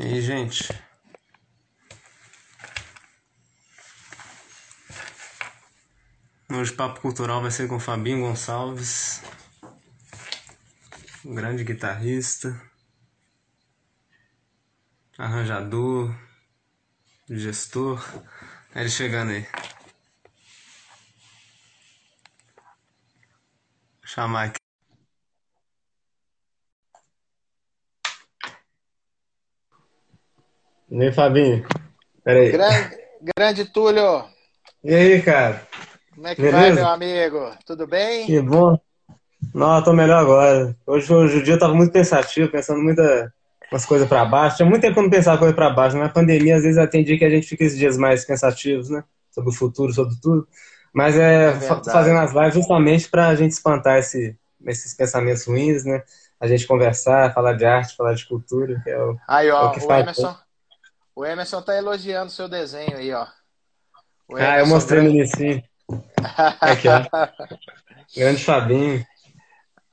E aí, gente? Hoje o Papo Cultural vai ser com Fabinho Gonçalves, um grande guitarrista, arranjador, gestor. É ele chegando aí. Vou chamar aqui. Aí, Fabinho? Pera aí. Grande, grande Túlio, E aí, cara? como é que Beleza? vai, meu amigo? Tudo bem? Que bom. Não, eu tô melhor agora. Hoje, hoje o dia eu tava muito pensativo, pensando muita umas coisas pra baixo. Tinha muito tempo que eu não pensava coisa pra baixo. Na pandemia, às vezes, tem dia que a gente fica esses dias mais pensativos, né? Sobre o futuro, sobre tudo. Mas é, É fazendo as lives justamente pra gente espantar esse, esses pensamentos ruins, né? A gente conversar, falar de arte, falar de cultura, que é o, Aí, é ó, o que o faz. Emerson, o Emerson tá elogiando o seu desenho aí, ó. O Ah, eu Emerson, mostrei no grande... início. Aqui, ó. Grande Fabinho.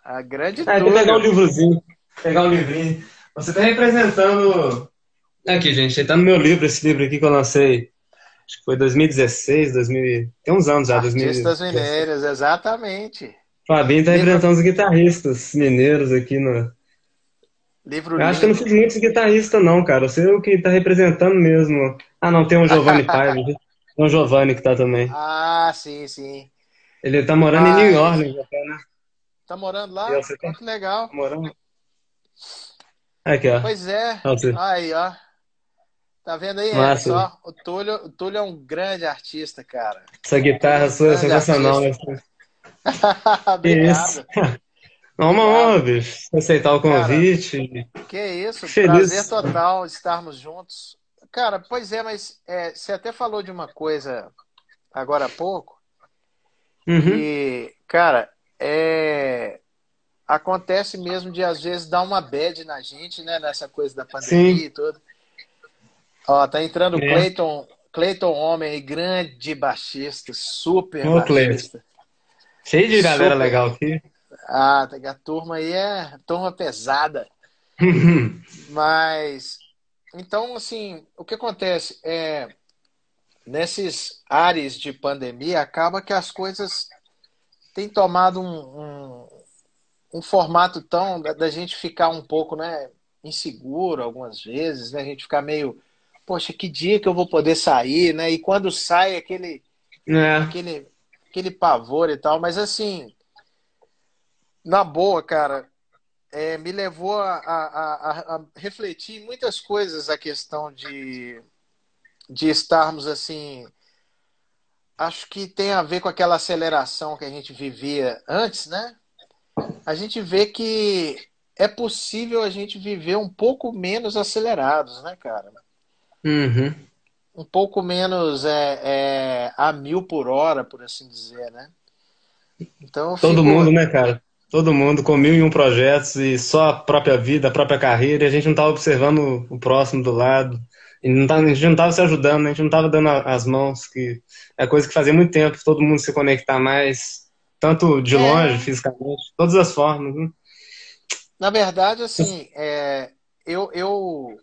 A grande Ah, tem que pegar um livrozinho. Pegar um livrinho. Você tá representando. Aqui, gente, tá no meu livro, esse livro aqui que eu lancei. Acho que foi 2016, 2000. Tem uns anos já, Artistas 2016. mineiros, exatamente. Fabinho tá Livro, representando os guitarristas mineiros aqui no. Livro Eu acho que eu não fiz muitos guitarristas, não, cara. Você é o que tá representando mesmo. Ah, não, tem um Giovanni Paiva. Tem um Giovanni que tá também. Ah, sim, sim. Ele tá morando em New até, né? tá morando lá? você tá legal. morando. Aqui, ó. Pois é. Aí, ó. Tá vendo aí, Massa. Emerson? Ó, O Túlio, o Túlio é um grande artista, cara. Essa Túlio é guitarra um sua é sensacional. artista. né? Que isso? Uma honra, bicho, aceitar o Cara, convite. que isso, Feliz. prazer total estarmos juntos. Cara, pois é, mas é, você até falou de uma coisa agora há pouco, Uhum. que, cara, é, acontece mesmo de às vezes dar uma bad na gente, né, nessa coisa da pandemia Sim, e tudo. Ó, tá entrando o é. Clayton, Clayton Homem aí, grande baixista, super Ô, baixista, Cheio de galera super. legal aqui. Ah, a turma aí é turma pesada. Mas, então, assim, o que acontece é, nesses ares de pandemia, acaba que as coisas têm tomado um, um, um formato tão da, da gente ficar um pouco, né, inseguro algumas vezes, né, a gente ficar meio, poxa, que dia que eu vou poder sair, né, e quando sai aquele, É. aquele, aquele pavor e tal, mas assim, na boa, cara, é, me levou a, a- a- a refletir em muitas coisas a questão de, de estarmos assim. Acho que tem a ver com aquela aceleração que a gente vivia antes, né? A gente vê que é possível a gente viver um pouco menos acelerados, né, cara? Uhum. Um pouco menos é, é, a mil por hora, por assim dizer, né? Então Todo fico. mundo, né, cara? Todo mundo com mil e um projetos e só a própria vida, a própria carreira, e a gente não tava observando o próximo do lado. E não tava, a gente não tava se ajudando, a gente não tava dando as mãos, que é coisa que fazia muito tempo, todo mundo se conectar mais, tanto de longe, É, fisicamente, todas as formas, né? na verdade, assim, é, eu, eu,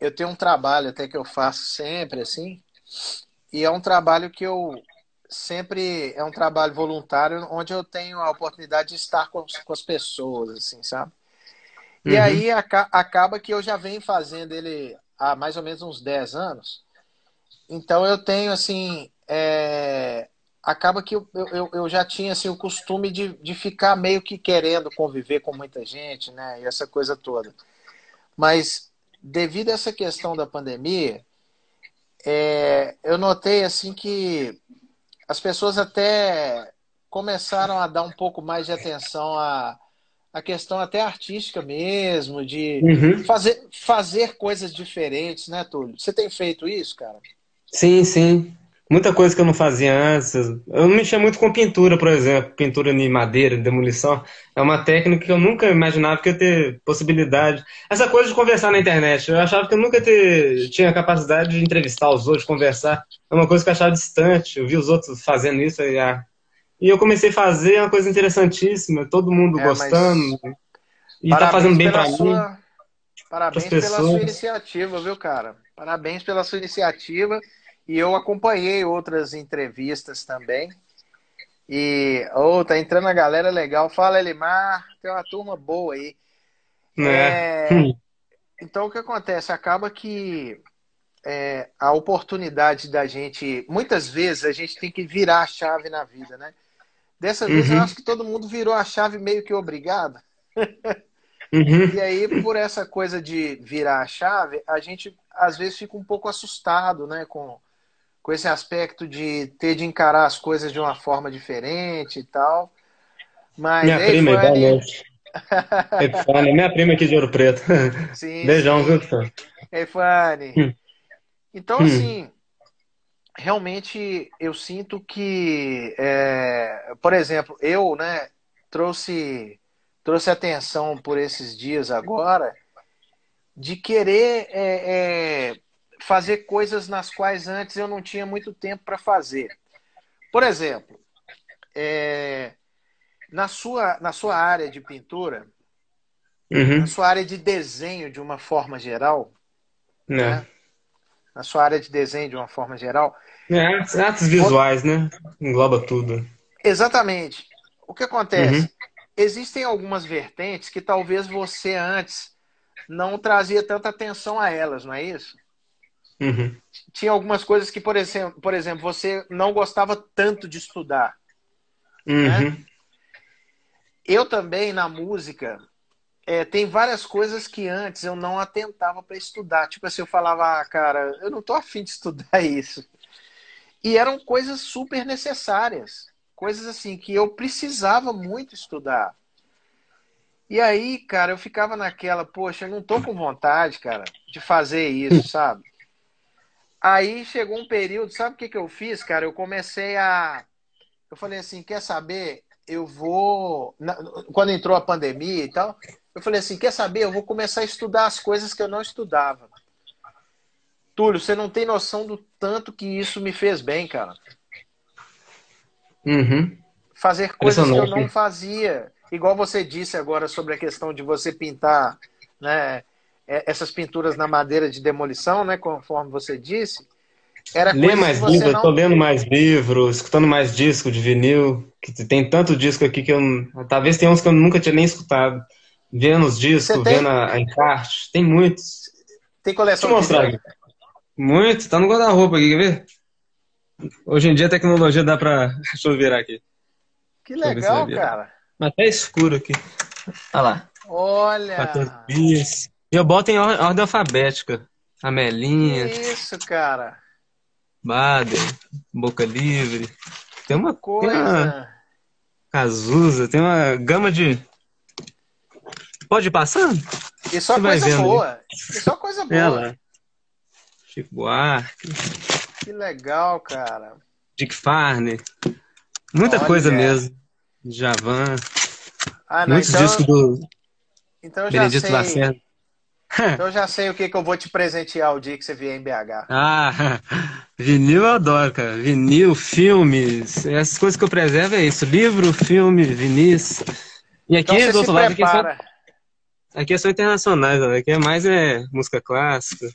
eu tenho um trabalho até que eu faço sempre, assim, e é um trabalho que eu sempre, é um trabalho voluntário, onde eu tenho a oportunidade de estar com, com as pessoas, assim, sabe? E Uhum. aí aca- acaba que eu já venho fazendo ele há mais ou menos uns 10 anos, então eu tenho, assim, é, acaba que eu, eu, eu já tinha, assim, o costume de, de ficar meio que querendo conviver com muita gente, né, e essa coisa toda. Mas devido a essa questão da pandemia, é, eu notei, assim, que as pessoas até começaram a dar um pouco mais de atenção à, à questão até artística mesmo, de Uhum. fazer, fazer coisas diferentes, né, Túlio? Você tem feito isso, cara? Sim, sim. Muita coisa que eu não fazia antes. Eu não mexia muito com pintura, por exemplo. Pintura em madeira, demolição. É uma técnica que eu nunca imaginava que eu ia ter possibilidade. Essa coisa de conversar na internet. Eu achava que eu nunca ter, tinha capacidade de entrevistar os outros, conversar. É uma coisa que eu achava distante. Eu vi os outros fazendo isso e, ah, e eu comecei a fazer uma coisa interessantíssima. Todo mundo É, mas gostando. E tá fazendo parabéns bem pela pra mim. sua, Parabéns pela sua iniciativa, viu, cara? Parabéns pela sua iniciativa. E eu acompanhei outras entrevistas também. E, oh, tá entrando a galera legal. Fala, Elimar, tem uma turma boa aí. É. É, então, o que acontece? Acaba que é, a oportunidade da gente. Muitas vezes a gente tem que virar a chave na vida, né? Dessa vez eu uhum. acho que todo mundo virou a chave meio que obrigado. Uhum. E aí, por essa coisa de virar a chave, a gente às vezes fica um pouco assustado, né? Com, com esse aspecto de ter de encarar as coisas de uma forma diferente e tal. Mas, Minha ei, prima, Fanny... igualmente. minha prima aqui de Ouro Preto. Sim, Beijão, sim. viu, Ei, Fanny. Hum. Então, hum. assim, realmente eu sinto que, é, por exemplo, eu, né, trouxe trouxe atenção por esses dias agora de querer é, é, fazer coisas nas quais antes eu não tinha muito tempo para fazer. Por exemplo, é, na, sua, na sua área de pintura, uhum. na sua área de desenho de uma forma geral, é. né? na sua área de desenho de uma forma geral. É, artes visuais, né? Engloba tudo. Exatamente. O que acontece? Uhum existem algumas vertentes que talvez você antes não trazia tanta atenção a elas, não é isso? Uhum. Tinha algumas coisas que, por exemplo, por exemplo, você não gostava tanto de estudar. Uhum. Né? Eu também, na música, é, tem várias coisas que antes eu não atentava para estudar. Tipo assim, eu falava, ah, cara, eu não tô afim de estudar isso. E eram coisas super necessárias coisas assim que eu precisava muito estudar. E aí, cara, eu ficava naquela, poxa, eu não tô com vontade, cara, de fazer isso, sabe? Aí chegou um período, sabe o que, que eu fiz, cara? Eu comecei a. Eu falei assim: quer saber? Eu vou. Quando entrou a pandemia e tal, eu falei assim: quer saber? Eu vou começar a estudar as coisas que eu não estudava. Túlio, você não tem noção do tanto que isso me fez bem, cara. Uhum. Fazer coisas que eu não fazia. Igual você disse agora sobre a questão de você pintar né, essas pinturas na madeira de demolição, né, conforme você disse. Era Lê mais livro, não... tô lendo mais livros, escutando mais disco de vinil, que tem tanto disco aqui que eu talvez tenha uns que eu nunca tinha nem escutado. Vendo os discos, tem... vendo a, a encarte, tem muitos. Tem coleção Deixa eu mostrar aqui. Muito, tá no guarda-roupa aqui, quer ver? Hoje em dia a tecnologia dá pra. Deixa eu virar aqui. Que legal, cara. Mas tá escuro aqui. Olha lá. Olha! E eu boto em ordem alfabética. Amelinha. Isso, cara. Bader, Boca Livre. Tem uma coisa. Tem uma Cazuza, tem uma gama de. Pode ir passando? E só Você coisa boa. E só coisa boa. Ela. Chico Buarque. Que legal, cara. Dick Farney. Muita Olha. coisa mesmo. Javan. Ah, não, Muitos então... discos do então eu Benedito sei... Lacerda. Então eu já sei o que, que eu vou te presentear o dia que você vier em BH. Ah, vinil eu adoro, cara. Vinil, filmes, essas coisas que eu preservo é isso. Livro, filme, vinis. E aqui então, do outro lado, aqui são, aqui são internacionais, aqui é mais é música clássica.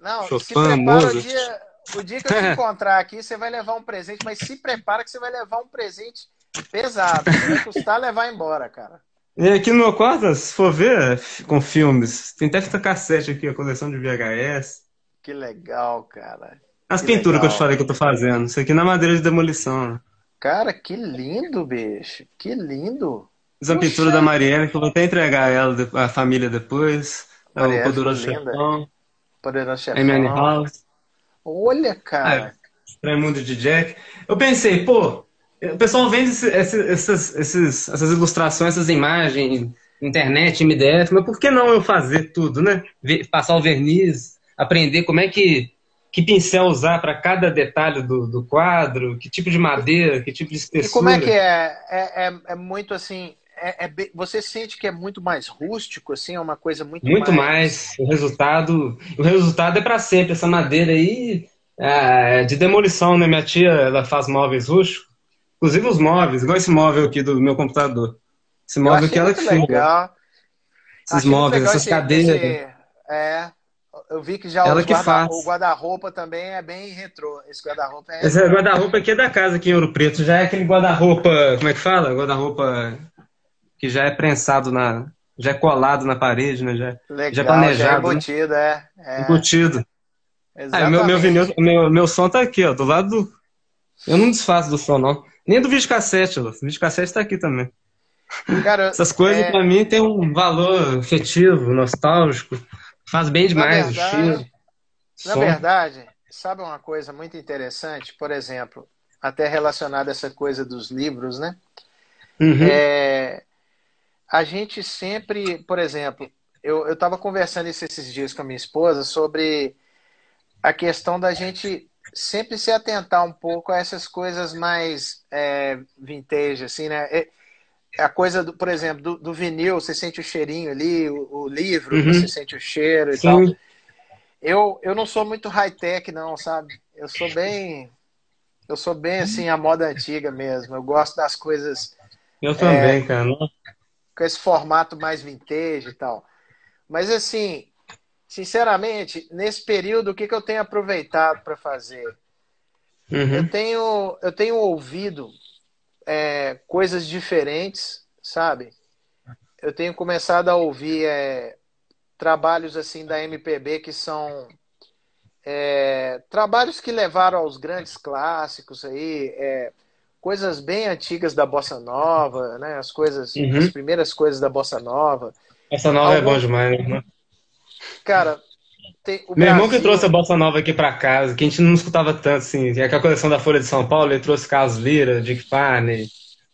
Não, Chopin, se prepara o dia, o dia que eu te encontrar aqui, você vai levar um presente, mas se prepara que você vai levar um presente pesado. Vai custar levar embora, cara. E aqui no meu quarto, se for ver, com filmes, tem até fita cassete aqui, a coleção de VHS. Que legal, cara. As que pinturas legal. que eu te falei que eu tô fazendo. Isso aqui na madeira de demolição. Cara, que lindo, bicho. Que lindo. Essa pintura da Marielle, que eu vou até entregar ela, a família depois. É o Poderoso Chefão. Poderoso Chefão. Amy House. Olha, cara. É, Mundo de Jack. Eu pensei, pô, o pessoal vende esse, essas, esses, essas ilustrações, essas imagens, internet, MDF, mas por que não eu fazer tudo, né? Passar o verniz, aprender como é que, que pincel usar para cada detalhe do, do quadro, que tipo de madeira, que tipo de espessura. E como é que é? É, é, é muito assim, é, é, você sente que é muito mais rústico, assim, é uma coisa muito, muito mais... mais. O resultado, o resultado é para sempre. Essa madeira aí é de demolição, né? Minha tia, ela faz móveis rústicos, inclusive os móveis, igual esse móvel aqui do meu computador. Esse móvel que ela que. Legal. Esses móveis, essas esse, cadeiras. Esse, É. Eu vi que já Ela que guarda, faz. o guarda-roupa também é bem retrô. Esse guarda-roupa é. Esse guarda-roupa aqui é da casa, aqui em Ouro Preto. Já é aquele guarda-roupa, como é que fala? Guarda-roupa que já é prensado na. Já é colado na parede, né? Já, Legal, já é planejado. já é né? embutido, é. é. Embutido. Ah, Exatamente. meu, meu, vinil, meu, meu som tá aqui, ó, do lado do. Eu não desfaço do som, não. Nem do videocassete, ó. O videocassete tá aqui também. Cara, Essas coisas, é, pra mim, tem um valor afetivo, nostálgico. Faz bem demais o verdade- cheiro. Na som. verdade, sabe uma coisa muito interessante? Por exemplo, até relacionada a essa coisa dos livros, né? Uhum. É, a gente sempre, por exemplo, eu estava conversando isso esses dias com a minha esposa sobre a questão da gente sempre se atentar um pouco a essas coisas mais é, vintage, assim, né? É- A coisa, do, por exemplo, do, do vinil, você sente o cheirinho ali, o, o livro, Uhum. você sente o cheiro e tal. Sim. Eu, eu não sou muito high-tech, não, sabe? Eu sou bem. Eu sou bem assim, a moda antiga mesmo. Eu gosto das coisas Eu É. também, cara. com esse formato mais vintage e tal. Mas assim, sinceramente, nesse período, o que, que eu tenho aproveitado para fazer? Uhum. Eu tenho, eu tenho ouvido é, coisas diferentes, sabe? Eu tenho começado a ouvir é, trabalhos assim da MPB que são é, trabalhos que levaram aos grandes clássicos aí, é, coisas bem antigas da bossa nova, né? As coisas, Uhum. as primeiras coisas da bossa nova. Essa nova é Algum- bom demais, né? Cara, tem, o Meu irmão que Brasil- trouxe a bossa nova aqui pra casa, que a gente não escutava tanto, assim. É que a coleção da Folha de São Paulo, ele trouxe Carlos Lira, Dick Farney,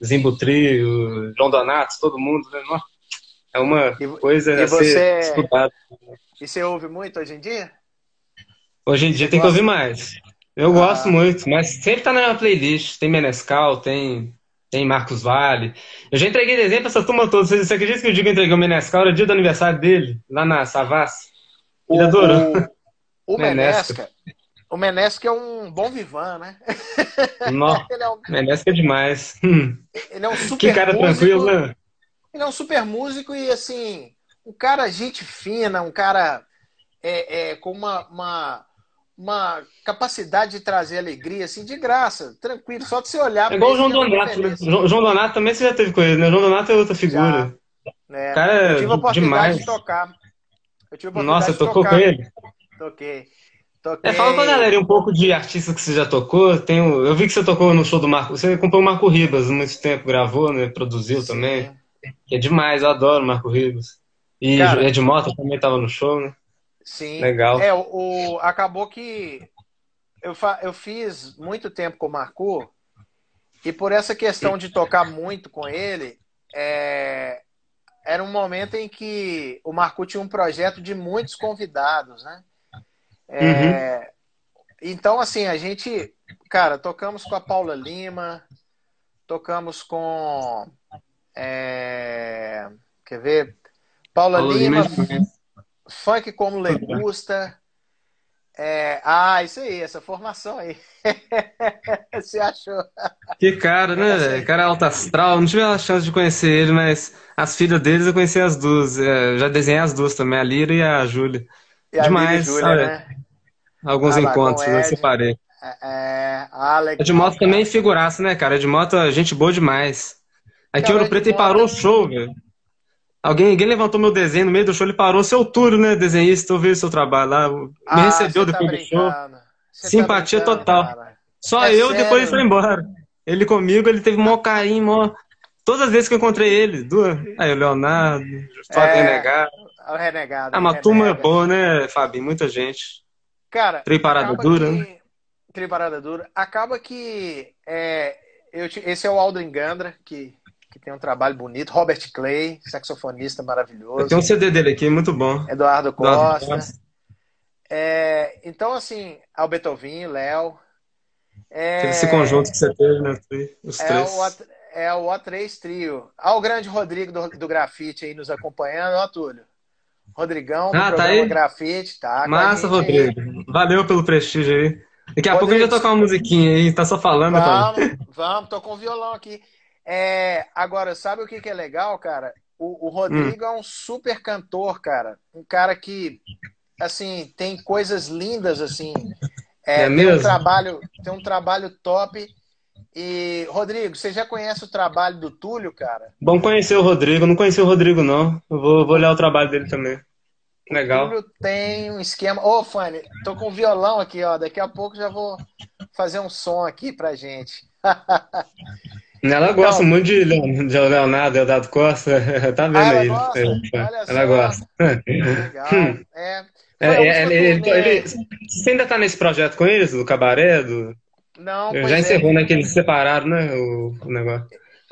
Zimbo Trio, João Donato, todo mundo, né? É uma E- coisa e a você- ser estudada. E você ouve muito hoje em dia? Hoje em dia tem que gosta? ouvir mais. Eu Ah. gosto muito, mas sempre tá na minha playlist. Tem Menescal, tem, tem Marcos Vale. Eu já entreguei desenho pra essa turma toda. Você, você acredita que o eu entreguei o Menescal era dia do aniversário dele, lá na Savassi? Ele adorou. O, o Menesca. O Menesca é um bom vivan, né? Nó, Ele é um, Menesca é demais. Ele é um super que cara músico. tranquilo, né? Ele é um super músico e, assim, um cara gente fina, um cara é, é, com uma, uma, uma capacidade de trazer alegria, assim, de graça, tranquilo, só de você olhar É igual o pra João já fica Donato, né? João Donato também você já teve com ele, né? João Donato é outra figura. né? O cara é Eu tive a oportunidade demais. de tocar. Eu tive a oportunidade Nossa, de tocou tocar. com ele? Toquei. Toquei. É, fala com a galera um pouco de artistas que você já tocou. Tem o- eu vi que você tocou no show do Marco. Você acompanhou o Marco Ribas há muito tempo, gravou, né? Produziu Sim. também. É demais, eu adoro o Marco Ribas. E Cara- Ed Mota também tava no show, né? Sim. Legal. É, o, o- acabou que eu, fa, eu fiz muito tempo com o Marco e por essa questão de tocar muito com ele, é, era um momento em que o Marco tinha um projeto de muitos convidados, né? É, Então, assim, a gente, cara, tocamos com a Paula Lima, tocamos com. é, quer ver? Paula, Paulo Lima, Lima é. Funk como Legusta. É, ah, isso aí, essa formação aí. Você achou? Que cara, né? Aí. velho? Cara alto astral. Não tive a chance de conhecer ele, mas as filhas deles eu conheci as duas. É, já desenhei as duas também, a Lira e a Júlia. E a Demais, Júlia, sabe? né? Alguns Ah encontros, eu separei. É, ah, legal, Ed Mota também cara. figuraça, né, cara? Ed Mota, gente boa demais. Aqui em Cara, Ouro Preto ele Mota- parou o show, velho. Alguém, alguém levantou meu desenho no meio do show, ele parou. Seu Túlio, né, desenhista, eu vi seu trabalho lá. Me Ah, recebeu tá depois do show. Você tá Simpatia brincando, total. cara. Só É eu, sério? depois ele foi embora. Ele comigo, ele teve maior carinho, maior... Todas as vezes que eu encontrei ele, duas. Aí o Leonardo, Flávio É, Renegado. O renegado. Ah, uma renega. turma boa, né, Fabinho? Muita gente. Cara, Trem parada acaba dura, que... né? Trem parada dura. Acaba que é, eu, esse é o Aldo Engandra, que, que tem um trabalho bonito. Robert Clay, saxofonista maravilhoso. Tem um CD dele aqui, muito bom. Eduardo Eduardo Costa. Costa. É, então, assim, Albertovinho, Léo. É, esse conjunto que você teve, né? Os é três. o, é o O3 Trio. Olha o grande Rodrigo do, do Grafite aí nos acompanhando. Ó, Túlio. Rodrigão do Ah, tá programa aí? Grafite, tá? Massa, gente aí. Rodrigo. Valeu pelo prestígio aí. Daqui a pouco a gente Rodrigo, vai tocar uma musiquinha aí, tá só falando? Vamos, vamos, tô com o violão aqui. É, agora, sabe o que, que é legal, cara? O, o Rodrigo Hum. é um super cantor, cara. Um cara que assim, tem coisas lindas, assim. É, é tem, um trabalho, tem um trabalho top. E, Rodrigo, você já conhece o trabalho do Túlio, cara? Bom conhecer o Rodrigo. Não conheci o Rodrigo, não. Eu vou, vou olhar o trabalho dele também. Legal. O Túlio tem um esquema. Ô, Fanny, tô com um violão aqui, ó. Daqui a pouco já vou fazer um som aqui pra gente. Ela então, gosta muito de, Leonardo, Leonardo Costa. tá vendo ah, aí? Gosta? Ela, ela gosta. Legal. É. É, é, ele, ele, ele, você ainda tá nesse projeto com eles, do cabaré? Do... Não, Já é. encerrou, é. né? Que eles separaram, né? O, o, negócio.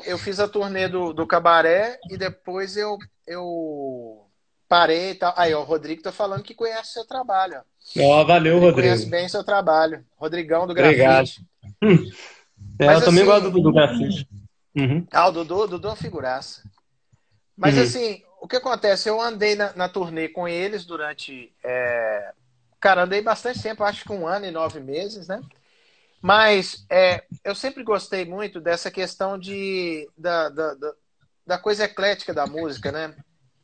Eu fiz a turnê do, do cabaré e depois eu, eu parei e tal. Aí, ó, o Rodrigo tá falando que conhece seu trabalho. Ó, oh, valeu, Rodrigo. Conhece bem seu trabalho. Rodrigão do Grafite. Obrigado. É, Mas, eu também assim, gosto do, do grafite. Uhum. Ah, o Dudu, Dudu é uma figuraça. Mas uhum. assim, o que acontece? Eu andei na, na turnê com eles durante. É... Cara, andei bastante tempo, acho que um ano e nove meses, né? Mas é, eu sempre gostei muito dessa questão de, da, da, da, da coisa eclética da música, né?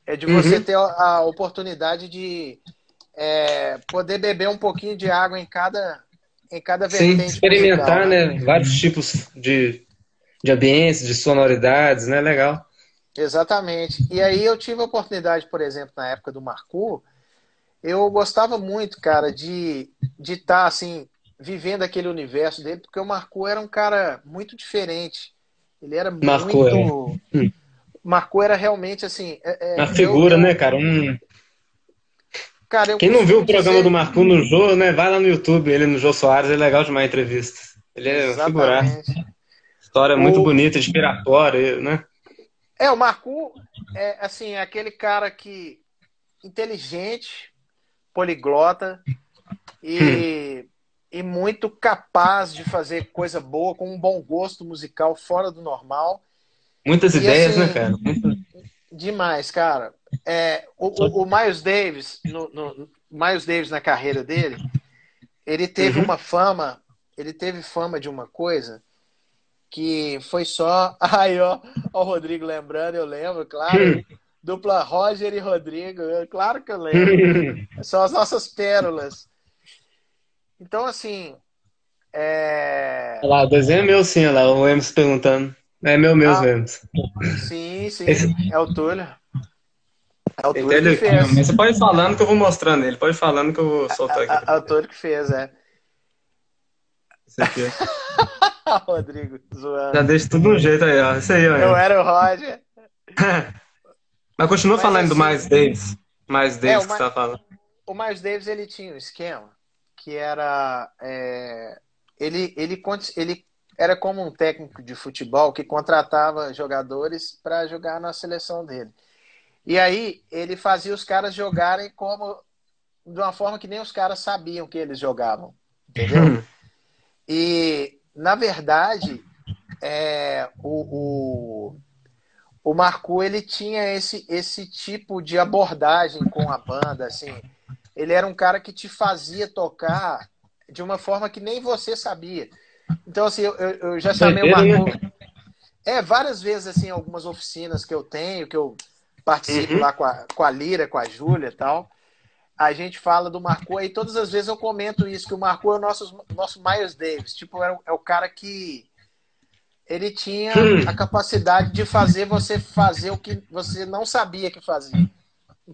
É de você uhum. ter a oportunidade de é, poder beber um pouquinho de água em cada, em cada vertente. Sim, experimentar, musical, né? né? Vários tipos de, de ambientes, de sonoridades, né? Legal. Exatamente. E aí eu tive a oportunidade, por exemplo, na época do Marco, eu gostava muito, cara, de de estar tá, assim vivendo aquele universo dele, porque o Marco era um cara muito diferente. Ele era Marco, muito. É. Hum. Marco era realmente assim. É, é, Uma figura, eu, né, cara? Um... cara Quem não viu o programa dizer... do Marco no Jô, né? Vai lá no YouTube, ele no Jô Soares, é legal demais a entrevista. Ele é Exatamente. figuraço. História o... muito bonita, inspiratória, né? É, o Marco é assim, é aquele cara que inteligente, poliglota e, hum. e muito capaz de fazer coisa boa, com um bom gosto musical fora do normal. Muitas e, ideias, né, assim, né, cara? Demais, cara. É, o, o, Miles Davis, no, no, Miles Davis na carreira dele, ele teve uhum. uma fama, ele teve fama de uma coisa que foi só. Aí, ó, ó, o Rodrigo lembrando, eu lembro, claro. Dupla Roger e Rodrigo, claro que eu lembro. São as nossas pérolas. Então, assim. É... Olha lá, o desenho é meu sim, olha lá, o Emerson perguntando. É meu mesmo, ah, Emerson. Sim, sim. Esse... É o Túlio. É o Túlio que fez. Mas você pode ir falando que eu vou mostrando ele. Pode ir falando que eu vou soltar aqui. É o Túlio que fez, é. Esse aqui. Rodrigo, zoando. Já deixa tudo no jeito aí, ó. Isso aí, ó. Eu era o Roger. Mas continua Mas falando assim, do Miles Davis. Miles Davis é, que você tá falando. O Miles Davis, ele tinha um esquema que era... É, ele, ele, ele era como um técnico de futebol que contratava jogadores para jogar na seleção dele. E aí ele fazia os caras jogarem como de uma forma que nem os caras sabiam que eles jogavam, entendeu? Hum. e na verdade, é, o, o, o Marco ele tinha esse, esse tipo de abordagem com a banda, assim. Ele era um cara que te fazia tocar de uma forma que nem você sabia. Então, assim, eu, eu já chamei o Marco. É, várias vezes, assim, algumas oficinas que eu tenho, que eu participo uhum. lá com a, com a Lira, com a Júlia e tal a gente fala do Marco e todas as vezes eu comento isso, que o Marco é o nosso, nosso Miles Davis. Tipo, é, é o cara que ele tinha hum. a capacidade de fazer você fazer o que você não sabia que fazia.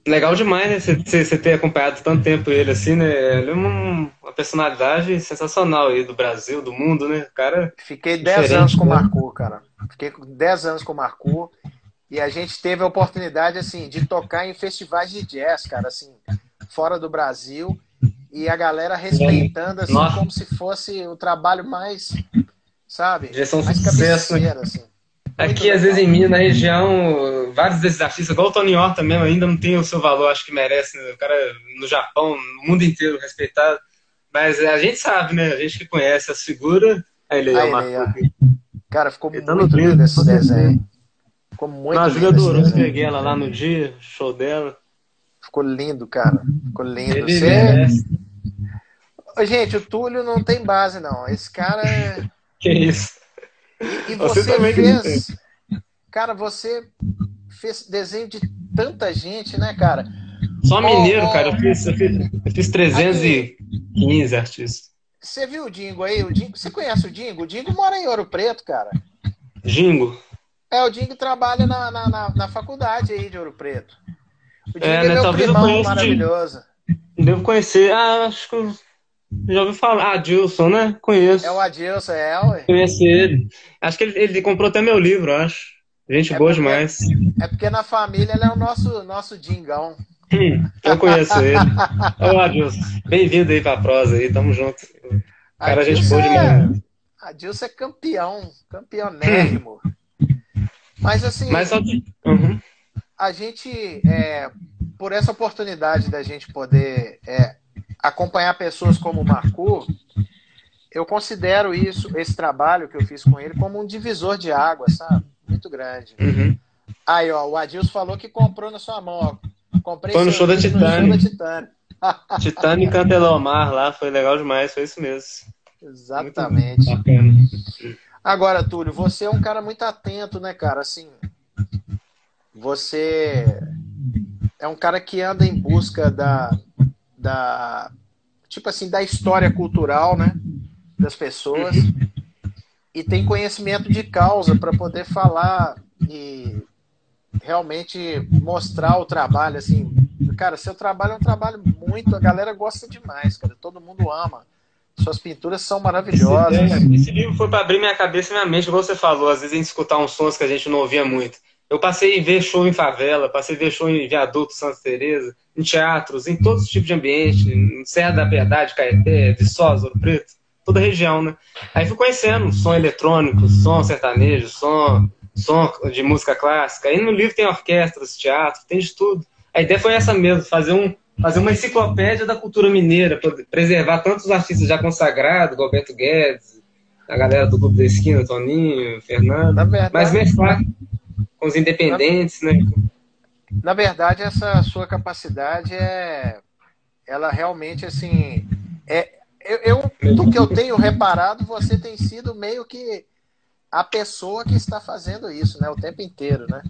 Legal demais, né? Você, ter acompanhado tanto tempo ele assim, né? Ele é uma, uma personalidade sensacional aí do Brasil, do mundo, né? Cara. Fiquei 10 anos com o né? Marco, cara. Fiquei 10 anos com o Marco. E a gente teve a oportunidade, assim, de tocar em festivais de jazz, cara, assim, fora do Brasil e a galera respeitando assim Nossa. como se fosse o trabalho mais, sabe? Direção mais sucesso. Assim. Aqui, legal. às vezes, em Minas, na região, vários desses artistas, igual o Tony Horta mesmo, ainda não tem o seu valor, acho que merece. Né? O cara no Japão, no mundo inteiro respeitado. Mas a gente sabe, né? A gente que conhece as figuras. Aí ele aí, aí, aí, Cara, ficou ele muito tá lindo esse desenho. Ficou muito Na lindo. Peguei ela lá no dia, show dela. Ficou lindo, cara. Ficou lindo. Ele Você... Gente, o Túlio não tem base, não. Esse cara é. Que isso? E, e você, você fez. Cara, você fez desenho de tanta gente, né, cara? Só mineiro, oh, oh, cara. Eu fiz, eu fiz, eu fiz 315 aqui. artistas. Você viu o Dingo aí? O Dingo, você conhece o Dingo? O Dingo mora em Ouro Preto, cara. Dingo? É, o Dingo trabalha na, na, na, na faculdade aí de Ouro Preto. O Dingo é, é né, meu talvez primão maravilhoso. De... Devo conhecer. Ah, acho que eu já ouvi falar. Ah, Adilson, né? Conheço. É o Adilson, é, ué. Conheci ele. Acho que ele, ele comprou até meu livro, acho. Gente é boa porque, demais. É porque na família ele é o nosso, nosso Dingão. Hum, eu conheço ele. Ô, Adilson, bem-vindo aí pra prosa aí, tamo junto. Cara, Adilson gente boa demais. É... Adilson é campeão, campeonérrimo. Mas assim, Mas, uhum. a gente, é, por essa oportunidade da gente poder é, acompanhar pessoas como o Marco, eu considero isso, esse trabalho que eu fiz com ele, como um divisor de água, sabe? Muito grande. Uhum. Aí, ó, o Adilson falou que comprou na sua mão, ó. Comprei foi no show da Titânia. Titânia e Cantelomar lá, foi legal demais, foi isso mesmo. Exatamente. Agora, Túlio, você é um cara muito atento, né, cara? Assim, você é um cara que anda em busca da, da tipo assim, da história cultural, né, das pessoas e tem conhecimento de causa para poder falar e realmente mostrar o trabalho assim. Cara, seu trabalho é um trabalho muito, a galera gosta demais, cara. Todo mundo ama. Suas pinturas são maravilhosas. Esse, esse livro foi para abrir minha cabeça e minha mente, como você falou. Às vezes a gente escutar uns sons que a gente não ouvia muito. Eu passei a ver show em favela, passei a ver show em viaduto Santa Teresa, em teatros, em todos os tipos de ambiente, em Serra da Piedade, Caeté, Viçosa, Ouro Preto, toda a região, né? Aí fui conhecendo som eletrônico, som sertanejo, som, som de música clássica. Aí no livro tem orquestras, teatro, tem de tudo. A ideia foi essa mesmo, fazer um fazer uma enciclopédia da cultura mineira, preservar tantos artistas já consagrados, Roberto Guedes, a galera do Clube da Esquina, Toninho, Fernando, verdade, mas mesclar com os independentes, na, né? Na verdade, essa sua capacidade é, ela realmente assim, é, eu, eu do que eu tenho reparado, você tem sido meio que a pessoa que está fazendo isso, né, o tempo inteiro, né?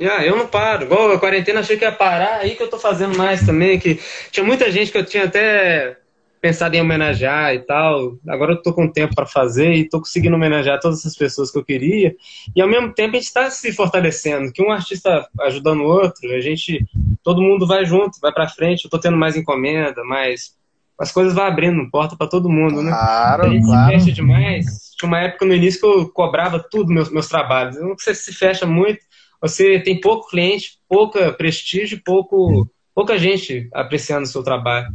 Ah, eu não paro. Igual a quarentena achei que ia parar, aí que eu tô fazendo mais também. Que tinha muita gente que eu tinha até pensado em homenagear e tal. Agora eu tô com tempo para fazer e tô conseguindo homenagear todas essas pessoas que eu queria. E ao mesmo tempo a gente está se fortalecendo, que um artista ajudando o outro, a gente, todo mundo vai junto, vai para frente. Eu tô tendo mais encomenda, mais as coisas vão abrindo porta para todo mundo, né? Claro, a gente claro. se fecha demais. Tinha uma época no início que eu cobrava tudo meus meus trabalhos. Você se fecha muito você tem pouco cliente, pouca prestígio, pouco, pouca gente apreciando o seu trabalho.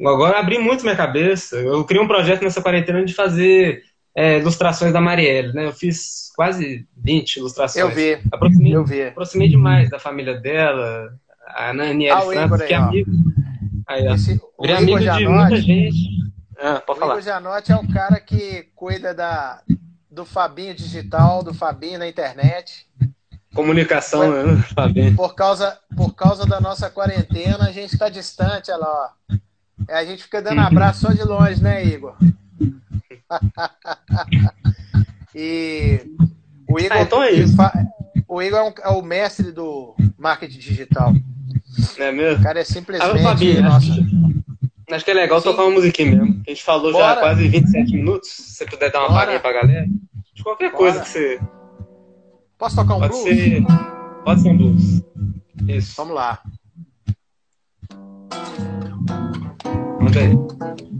Agora abri muito minha cabeça. Eu criei um projeto nessa quarentena de fazer é, ilustrações da Marielle, né? Eu fiz quase 20 ilustrações. Eu vi. Aproximei, eu vi. aproximei demais da família dela, a Naniele ah, Santos, que é amigo. Aí, Esse, Virei amigo de muita gente. Ah, pode o falar. Igor Janotti é o cara que cuida da, do Fabinho Digital, do Fabinho na internet. Comunicação, né, Fabinho? Por causa, por causa da nossa quarentena, a gente está distante, olha lá, ó. É, a gente fica dando abraço só de longe, né, Igor? e o Igor, ah, então é isso. o Igor é, um, é, o mestre do marketing digital. É mesmo? O cara é simplesmente. Ah, nossa... acho, que, acho que é legal Sim. tocar uma musiquinha mesmo. A gente falou Bora. já quase 27 minutos. Se você puder dar uma Bora. palhinha pra galera. De qualquer Bora. coisa que você Posso tocar um pode blues? Ser, pode ser um blues. Isso. Vamos lá. Manda aí.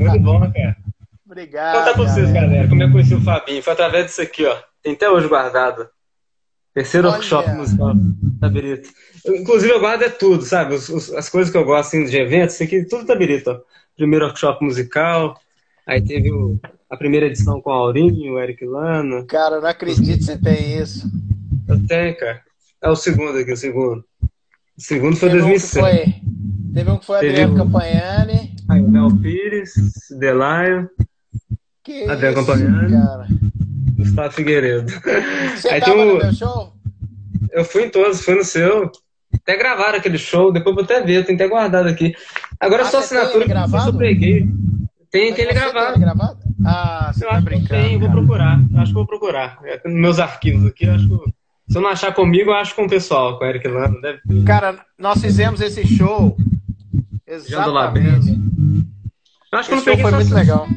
Muito bom, cara. Obrigado. Contar pra vocês, galera, como eu conheci o Fabinho. Foi através disso aqui, ó. Tem até hoje guardado. Terceiro Olha. workshop musical, Tabirito. Inclusive, eu guardo é tudo, sabe? Os- os- as coisas que eu gosto assim, de eventos, isso aqui, tudo Tabirito, ó. Primeiro workshop musical, aí teve o- a primeira edição com o Aurinho, o Eric Lana. Cara, eu não acredito que você tem isso. Eu tenho, cara. É o segundo aqui, o segundo. O segundo foi Teve um que 2007. foi, teve um que foi Teve Adriano um- Campagnani. Aí o Léo Pires, Delaio, Que Adriano isso, cara. Gustavo Figueiredo. Você Aí tava tem no show? Eu fui em todos, fui no seu. Até gravaram aquele show, depois vou até ver, eu tenho até guardado aqui. Agora Ah, só tem assinatura que eu só peguei. Tem, Mas tem ele você gravado. gravado? Ah, você Eu tá acho que brincando. tem, vou procurar. Eu Acho que vou procurar. É, Nos meus arquivos aqui, acho que. Se eu não achar comigo, eu acho com o pessoal, com o Eric Lano, deve ter. Cara, nós fizemos esse show. Já do Labento. Exatamente. Eu acho que eu Esse não show peguei foi muito legal.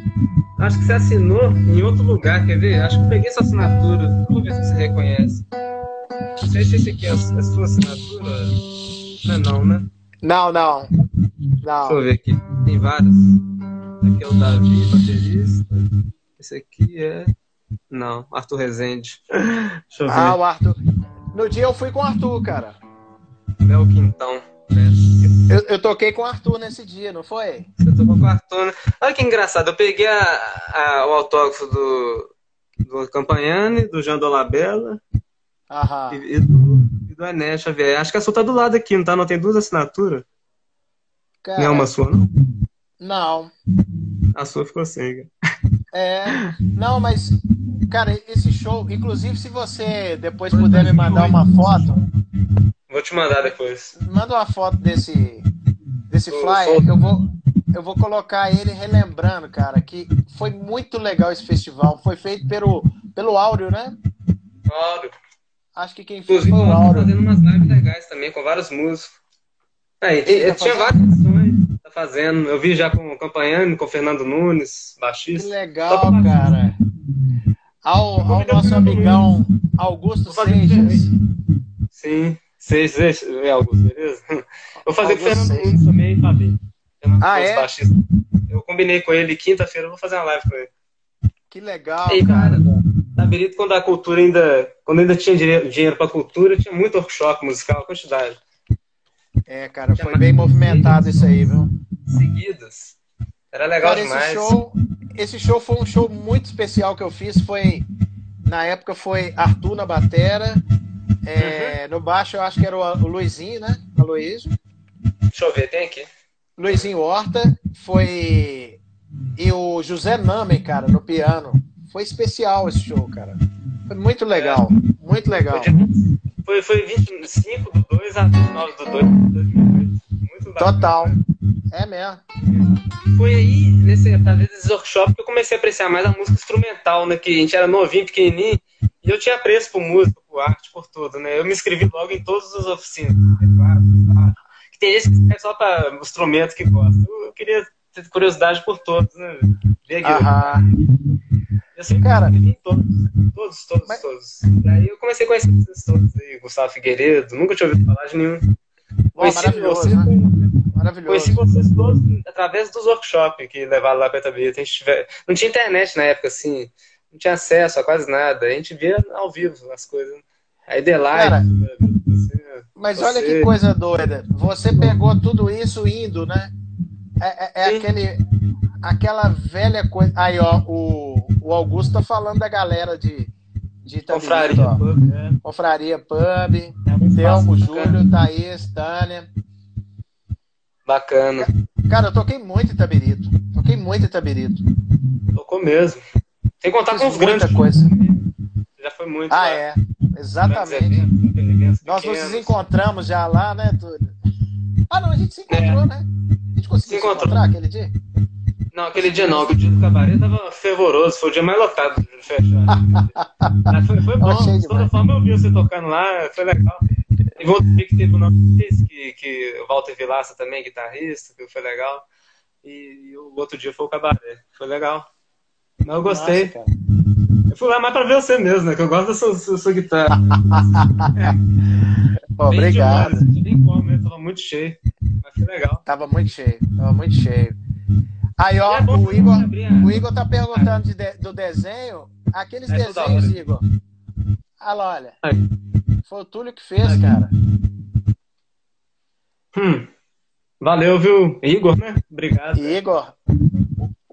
Acho que você assinou em outro lugar, quer ver? Acho que eu peguei sua assinatura. Vou ver se você reconhece. Não sei se esse aqui é a é a sua assinatura. Não é não, né? Não, não. Deixa eu Não. ver aqui. Tem vários. Aqui é o Davi, baterista. Esse aqui é. Não, Arthur Rezende. Deixa eu ver. Ah, o Arthur. No dia eu fui com o Arthur, cara. Léo Quintão. Eu, eu toquei com o Arthur nesse dia, não foi? Você tocou com o Arthur, né? Olha que engraçado. Eu peguei a, a- o autógrafo do, do Campagnani, do Jean Dolabella Aham. e, e do, e do Ené Xavier. Acho que a sua tá do lado aqui, não tá? Não tem duas assinaturas? Cara, Não é uma sua, não? Não. A sua ficou sem. cara. É. Não, mas. Cara, esse show. Inclusive, se você depois puder me mandar uma foto, Vou te mandar depois. manda uma foto desse. Desse O flyer, que eu vou. Eu vou colocar ele relembrando, cara, que foi muito legal esse festival. Foi feito pelo, pelo Áureo, né? Claro. Acho que quem fez Inclusive, foi o Áureo. fazendo umas lives legais também, com vários músicos. Aí, Ele eu tá tinha fazendo? várias ações, tá fazendo. Eu vi já com o Campanhani, com o Fernando Nunes, Que baixista. legal, Só pra- cara. Ao, ao nosso amigão Augusto Vou Seixas. Sim, seis, é Augusto, beleza? Eu vou fazer com o Fernando. Nunes também, Fabi. Fernando Ah, Nunes, é? baixista. Eu combinei com ele quinta-feira, eu vou fazer uma live com ele. Que legal, E, cara. cara, Tabirito, quando a cultura ainda. Quando ainda tinha dinheiro, dinheiro pra cultura, tinha muito workshop musical, quantidade. É, cara, foi bem movimentado isso aí, viu? Seguidas. Era legal Cara, demais. esse show, esse show foi um show muito especial que eu fiz. Foi na época foi Arthur na batera, é, Uhum. no baixo eu acho que era o, o Luizinho, né? Aloysio. Deixa eu ver, tem aqui. Luizinho Horta foi e o José Name, cara, no piano. Foi especial esse show, cara. Foi muito legal, muito legal. Foi, foi 25 do 2 a 29 do 2 de 2008. Muito bacana. Total. É mesmo. Foi aí, nesse, através desse workshop, que eu comecei a apreciar mais a música instrumental, né? Que a gente era novinho, pequenininho, e eu tinha apreço por música, por arte, por tudo, né? Eu me inscrevi logo em todas as oficinas. tá? Que tem gente que escreve só para instrumentos que gosta. Eu, queria ter curiosidade por todos, né? Ver. Aham. Eu sempre Cara. em todos, todos, todos, Mas- todos. Daí eu comecei a conhecer esses todos aí, Gustavo Figueiredo, nunca tinha ouvido falar de nenhum. Ó, Conheci maravilhoso, você, né? conheci Maravilhoso. vocês todos através dos workshops que levaram lá Itabirita. A tiver... Não tinha internet na época, assim, não tinha acesso a quase nada. A gente via ao vivo as coisas. Aí The Cara, você- Mas Você- olha que coisa doida. Você pegou tudo isso indo, né? É, é- é aquele, aquela velha coisa. Aí, ó, o, o Augusto tá falando da galera de, de confraria. pub, é. Confraria Pub, É Telmo. Júlio, Thaís, Tânia. Bacana. Cara, eu toquei muito Itabirito. Toquei muito Itabirito. Tocou mesmo. Sem contar com os muita grandes. coisa. Já foi muito. Ah, lá. é. Exatamente. eventos, Nós nos encontramos já lá, né, tudo. Ah, não, a gente se encontrou, né? A gente conseguiu Se se, encontrar aquele dia? Não, aquele dia não, que o dia do cabaré tava fervoroso, foi o dia mais lotado de fechado. Mas foi, foi bom, de demais. toda forma eu vi você tocando lá, foi legal. Teve outro dia que teve o nome que, que o Walter Vilaça também, guitarrista, que foi legal. E, e, o outro dia foi o Cabaré. Foi legal. Mas eu gostei. Nossa, eu fui lá mais pra ver você mesmo, né? Que eu gosto da sua, sua, sua guitarra. Bom, obrigado. Nem como, né? Tava muito cheio. Mas foi legal. Tava muito cheio. Tava muito cheio. Aí, ó, é o, Igor, o Igor tá perguntando de, do desenho. Aqueles é desenhos, Igor. Olha lá, olha. Foi o Túlio que fez, cara. Hum. Valeu, viu? Igor, né? Obrigado. Igor.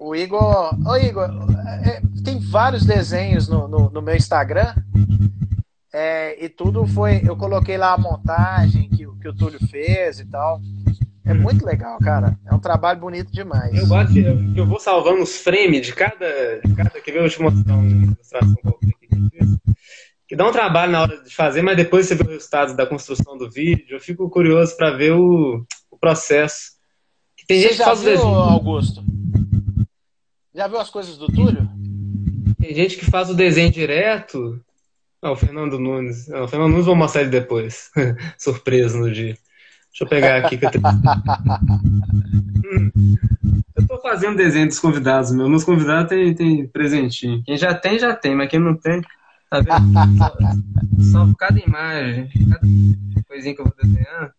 O Igor. Ô, Igor, é, tem vários desenhos no, no, no meu Instagram. É, e tudo foi. Eu coloquei lá a montagem que, que o Túlio fez e tal. É muito legal, cara. É um trabalho bonito demais. Eu gosto de, eu, eu vou salvando os frames de cada. De cada que eu te mostrar uma ilustração que dá um trabalho na hora de fazer, mas depois você vê o resultado da construção do vídeo. Eu fico curioso para ver o, o, processo. Que tem você gente já que faz viu, Augusto? Já viu as coisas do Túlio? Tem gente que faz o desenho direto. Não, o Fernando Nunes. Não, o Fernando Nunes vou mostrar ele depois. Surpresa no dia. Deixa eu pegar aqui que eu tenho. hum, eu tô fazendo desenho dos convidados, meu. Meus convidados tem, tem presentinho. Quem já tem, já tem, mas quem não tem. Tá vendo? Só, só cada imagem, cada coisinha que eu vou desenhar.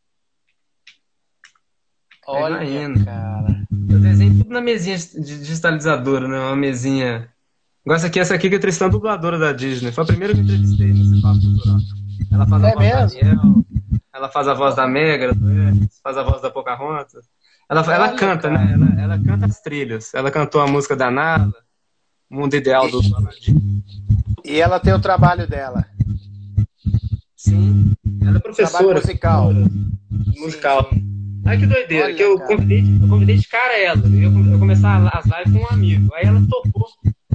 Olha, indo. cara. Eu desenho tudo na mesinha digitalizadora, né? Uma mesinha. Essa aqui, essa aqui que é a Tristã dubladora da Disney. Foi a primeira que eu entrevistei nesse papo cultural. Ela faz a é voz mesmo? da Daniel, ela faz a voz da Megra, faz a voz da Pocahontas. Ela, ela canta, né? Ela, ela, canta as trilhas. Ela cantou a música da Nala, Mundo Ideal do Aladdin. E ela tem o trabalho dela. Sim. Ela é professora. musical. Musical. Ai, que doideira. Olha, que eu convidei, eu convidei de cara ela. Eu, eu começar as lives com um amigo. Aí ela topou.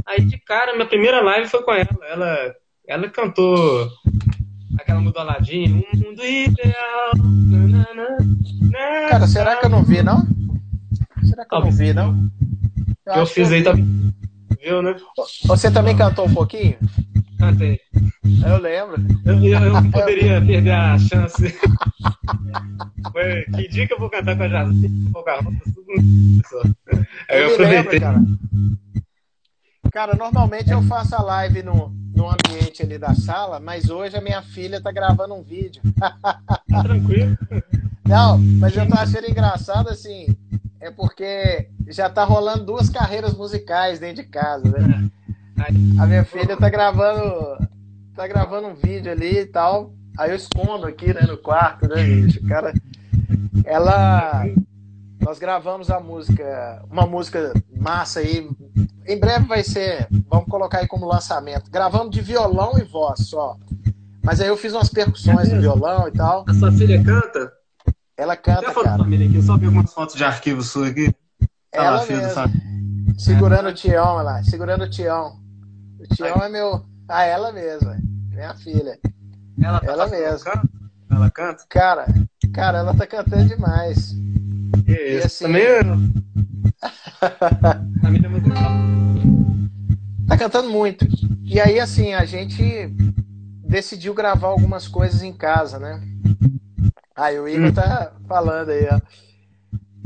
Aí de cara, minha primeira live foi com ela. Ela, ela cantou aquela música Aladdin. Um mundo ideal. Cara, será que eu não vi, não? Será que eu não vi, não? Eu, eu fiz aí também viu, né? Você também cantou um pouquinho? Eu lembro. Eu, eu, eu poderia perder a chance. Foi, que dia que eu vou cantar com a Jacinta, Pocahontas, tudo Aí eu, eu aproveitei. Lembro, cara. cara, normalmente eu faço a live no, no ambiente ali da sala, mas hoje a minha filha tá gravando um vídeo. Tranquilo. Não, mas eu tô achando engraçado assim é porque já tá rolando duas carreiras musicais dentro de casa, né? A minha filha tá gravando, tá gravando um vídeo ali e tal. Aí eu escondo aqui, né, no quarto, né, bicho? Cara, ela. Nós gravamos a música, uma música massa aí. Em breve vai ser, vamos colocar aí como lançamento. Gravamos de violão e voz só. Mas aí eu fiz umas percussões é de violão e tal. A sua filha canta? Ela canta, Tem a foto cara. Família aqui, eu só vi algumas fotos de arquivo sua aqui. Tá ela lá, mesmo. Segurando o Tião lá, segurando o Tião. O Tião é meu... Ah, ela mesma, minha filha. Ela, tá ela mesma. Canta? Ela canta? Cara, cara, ela tá cantando demais. Que e isso, assim... também... É- musical. Tá cantando muito. E aí, assim, a gente decidiu gravar algumas coisas em casa, né? Aí o Igor tá falando aí, ó.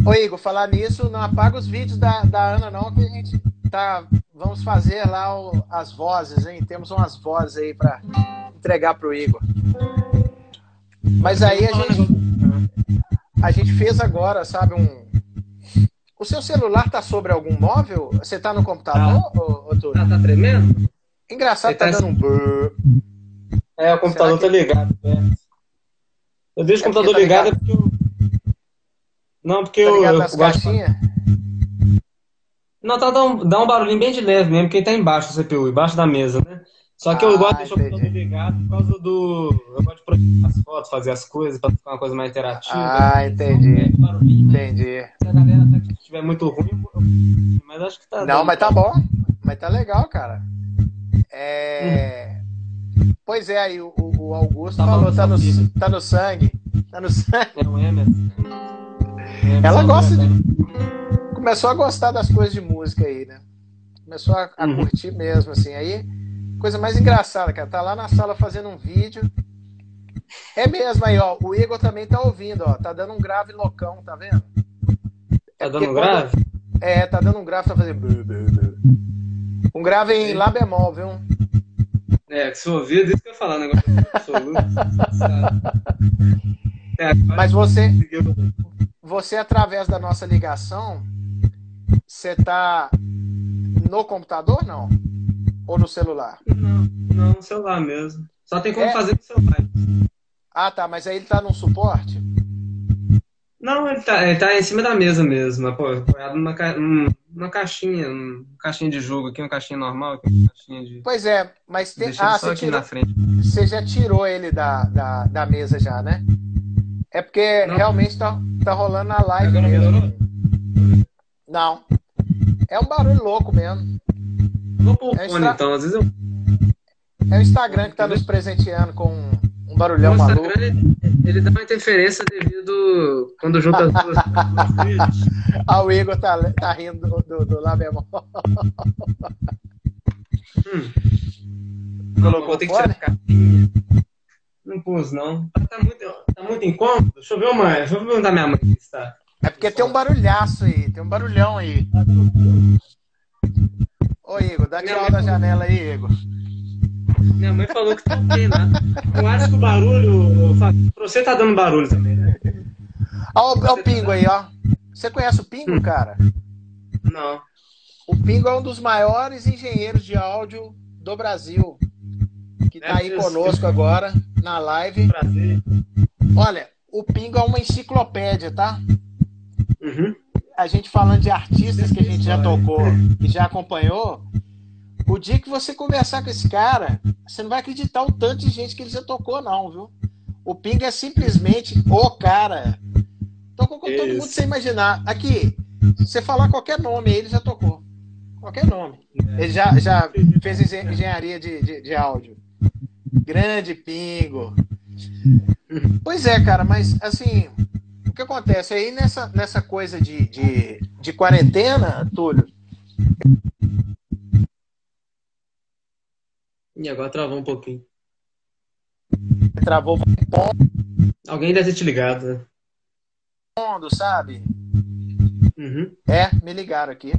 Ô Igor, falar nisso, não apaga os vídeos da, da Ana não, que a gente tá. Vamos fazer lá o, as vozes, hein? Temos umas vozes aí para entregar pro Igor. Mas aí a gente. A gente fez agora, sabe, um. O seu celular tá sobre algum móvel? Você tá no computador, tá. ou, ou tá, tá tremendo? Engraçado, tá, tá dando um brrr. É, o computador tá ligado. É. Eu deixo é o computador tá ligado, ligado, porque eu. Não, porque tá eu. eu nas caixinhas? Não, tá, dá, um, dá um barulhinho bem de leve mesmo, porque tá embaixo do CPU, embaixo da mesa, né? Só que ah, eu gosto de deixar o computador ligado por causa do. Eu gosto de projetar as fotos, fazer as coisas, pra ficar uma coisa mais interativa. Ah, entendi. Entendi. Se a galera estiver muito ruim, eu... mas acho que tá. Não, mas tá bom. Mas tá legal, cara. É. Hum. Pois é, aí o, o Augusto tá falou, tá no, tá no sangue. Tá no sangue. É Emerson. Ela gosta de. Começou a gostar das coisas de música aí, né? Começou a, a uhum. curtir mesmo, assim. Aí, coisa mais engraçada, cara. Tá lá na sala fazendo um vídeo. É mesmo aí, ó. O Igor também tá ouvindo, ó. Tá dando um grave loucão, tá vendo? Tá dando um grave? Quando... É, tá dando um grave, tá fazendo. Um grave em Lá bemol, viu? É, que se ouvido, isso que eu ia falar, negócio absoluto. é, Mas você, você, através da nossa ligação, você tá no computador, não? Ou no celular? Não, não, no celular mesmo. Só tem como é... fazer no celular. Ah, tá, mas aí ele tá num suporte? Não, ele tá, ele tá em cima da mesa mesmo, apoiado numa, numa caixinha, uma caixinha de jogo aqui, uma caixinha normal, aqui, uma caixinha de. Pois é, mas tem. Ah, você, tirou... você já tirou ele da, da, da mesa já, né? É porque não. realmente tá, tá rolando na live Agora mesmo. Melhorou? Não. É um barulho louco mesmo. Vou pôr é fone, então, às vezes eu. É o Instagram que tá nos presenteando com um barulhão o maluco. Ele, ele, dá uma interferência devido quando junta as duas, ah, o Igor tá, tá rindo do, do, do Lá bemol. Hum. Colocou tem que tirar a capinha. Não pus, não. Tá muito, tá muito incômodo. Deixa eu ver uma. Deixa eu perguntar minha mãe se está. É porque tem um barulhaço aí, tem um barulhão aí. Ô Igor, dá tchau da janela aí, Igor. Minha mãe falou que tá ok, né? Eu acho que o barulho. Você tá dando barulho também, né? Olha o, Pingo aí, ó. Você conhece o Pingo, cara? Não. O Pingo é um dos maiores engenheiros de áudio do Brasil. Que tá aí conosco agora na live. Prazer. Olha, o Pingo é uma enciclopédia, tá? Uhum. A gente falando de artistas que a gente já tocou e já acompanhou, o dia que você conversar com esse cara, você não vai acreditar o tanto de gente que ele já tocou, não, viu? O Ping é simplesmente o cara. Tocou com Isso. todo mundo sem imaginar. Aqui, você falar qualquer nome, ele já tocou. Qualquer nome. É. Ele já, já fez engenharia de, de, de áudio. Grande Pingo. Pois é, cara, mas assim, que acontece aí nessa, nessa coisa de, de, de quarentena, Túlio, e agora travou um pouquinho. Travou Alguém deve ter te ligado, né? sabe? Uhum. É, me ligaram aqui.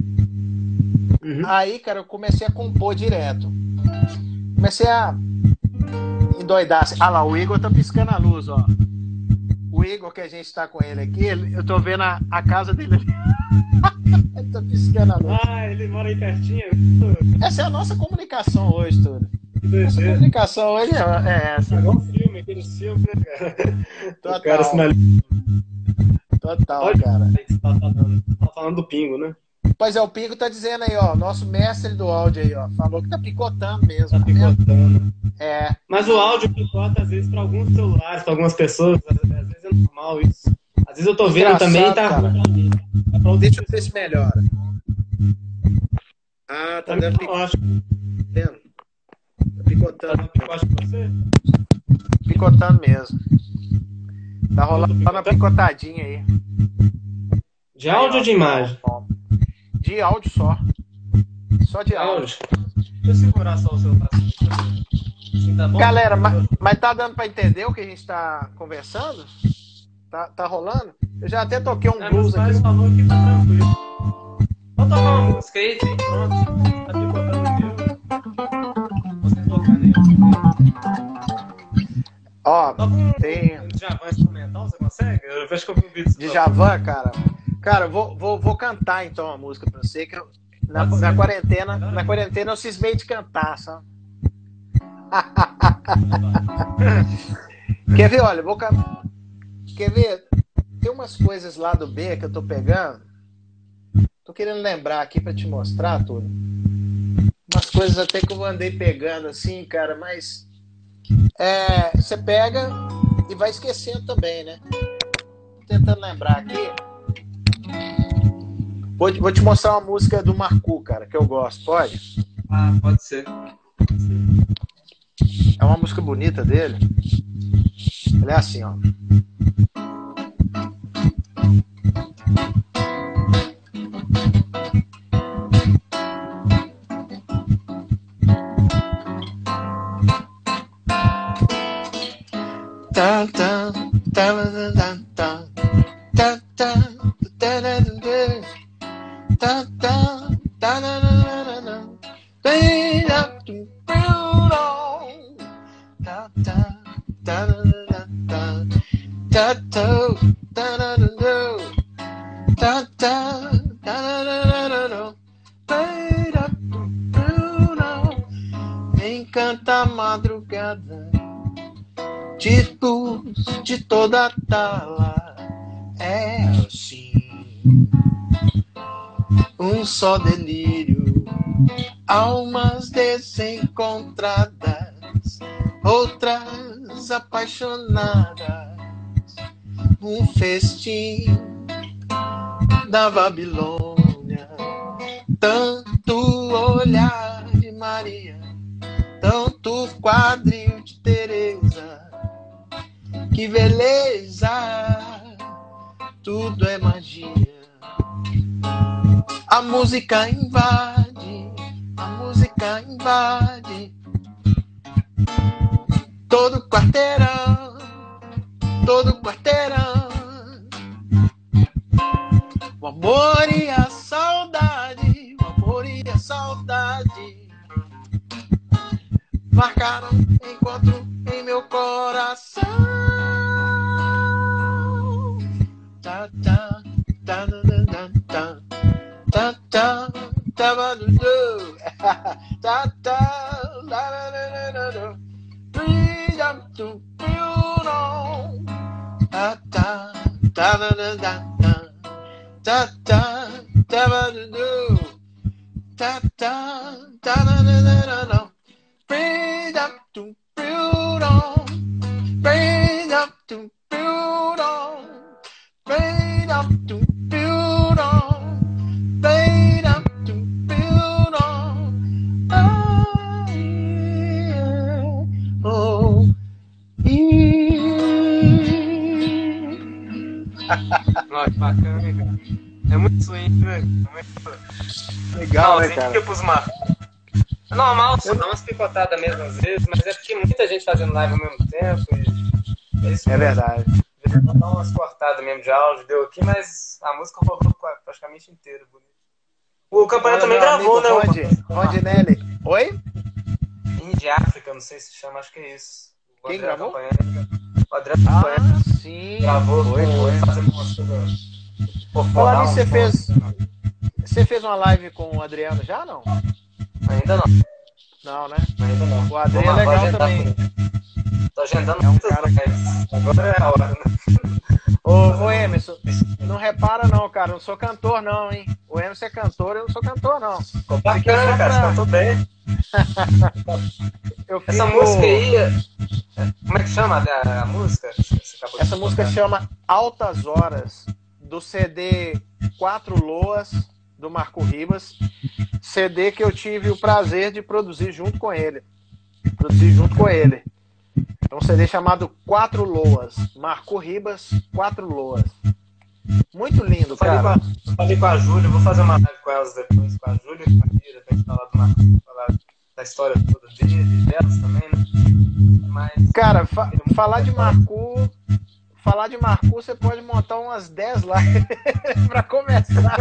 Uhum. Aí, cara, eu comecei a compor direto. Comecei a endoidar. Assim. Ah lá, o Igor tá piscando a luz, ó. Igor, que a gente tá com ele aqui, eu tô vendo a, a casa dele ali. ele tá piscando a luz. Ah, ele mora aí pertinho. Essa é a nossa comunicação hoje, tudo. Nossa comunicação hoje é, é essa. Igual filme, aquele filme, né, cara? Total. O cara sinaliza. Total, Olha, cara. Tá falando, tá falando do Pingo, né? Pois é, o Pingo tá dizendo aí, ó, nosso mestre do áudio aí, ó, falou que tá picotando mesmo. Tá, tá picotando. É. Mas o áudio picota às vezes para alguns celulares, para algumas pessoas, às vezes é normal isso. Às vezes eu tô vendo Engraçado, também tá. Cara. Deixa eu ver se melhora. Ah, tá, tá dando picotando. Vendo? Tá picotando. Tá você? Picotando mesmo. Tá rolando uma picotadinha aí. De áudio ou de imagem? De áudio só. Só de áudio. Deixa eu segurar só o celular. Assim, tá Galera, mas, mas tá dando pra entender o que a gente tá conversando? Tá, tá rolando? Eu já até toquei um é, blues aqui. falou que tá tranquilo. Vou tocar uma música aí, tem pronto. Tá picotando o Você tocando aí. Ó, tem. Javan instrumental, você consegue? Eu acho que eu vi um vídeo. De Javan, cara. Cara, vou, vou, vou cantar então a música pra você, que eu, na, na quarentena, na quarentena eu cismei de cantar, sabe? Quer ver? Olha, vou Quer ver? Tem umas coisas lá do B que eu tô pegando. Tô querendo lembrar aqui para te mostrar tudo. Umas coisas até que eu andei pegando assim, cara, mas é, você pega e vai esquecendo também, né? Tentando lembrar aqui. Vou, vou te mostrar uma música do Marcu, cara, que eu gosto. Pode? Ah, pode ser. É uma música bonita dele. Ele é assim, ó. Encanta de toda a tala é assim um só delírio. Almas desencontradas outras apaixonadas. Um festim da Babilônia música invade, a música invade Né. É normal, só dá umas picotadas mesmo às vezes, mas é porque muita gente fazendo live ao mesmo tempo e... É isso É verdade. Devia dar umas cortadas mesmo de áudio, deu aqui, mas a música rolou praticamente inteira. bonito. O Campanha também gravou, né? amigo o- Ronde, Rondinelli. Oi? Indie África, não sei se chama, acho que é isso. O Quem André gravou? Campanha- O André Campanha Ah, sim. gravou Foi, foi. fazendo umas coisas. por Falar nisso, você fez. Você fez uma live com o Adriano já não? Ainda não, Não, né? ainda não. O Vou- é legal também. com. Tô agendando É um cara- lives. Agora é a hora, né? Ô, ô Emerson, não repara não, cara. Eu não sou cantor, não, hein? O Emerson é cantor, eu não sou cantor, não. Ficou bacana, só cara. pra- Você cantou bem. Eu Essa fico- música aí. Como é que chama a, a música? Essa música chama Altas Horas, do CD Quatro Loas, do Marco Ribas. CD que eu tive o prazer de produzir junto com ele. Produzir junto com ele. É um CD chamado Quatro Loas. Marco Ribas, Quatro Loas. Muito lindo, falei, com cara. a, falei com a Júlia, vou fazer uma live com elas depois, com a Júlia e com a Mira, pra gente falar, do Marco, falar da história toda dele, delas também, né? Mas. Cara, fa- falar de Marco. Falar de Marco, você pode montar umas 10 lives pra começar.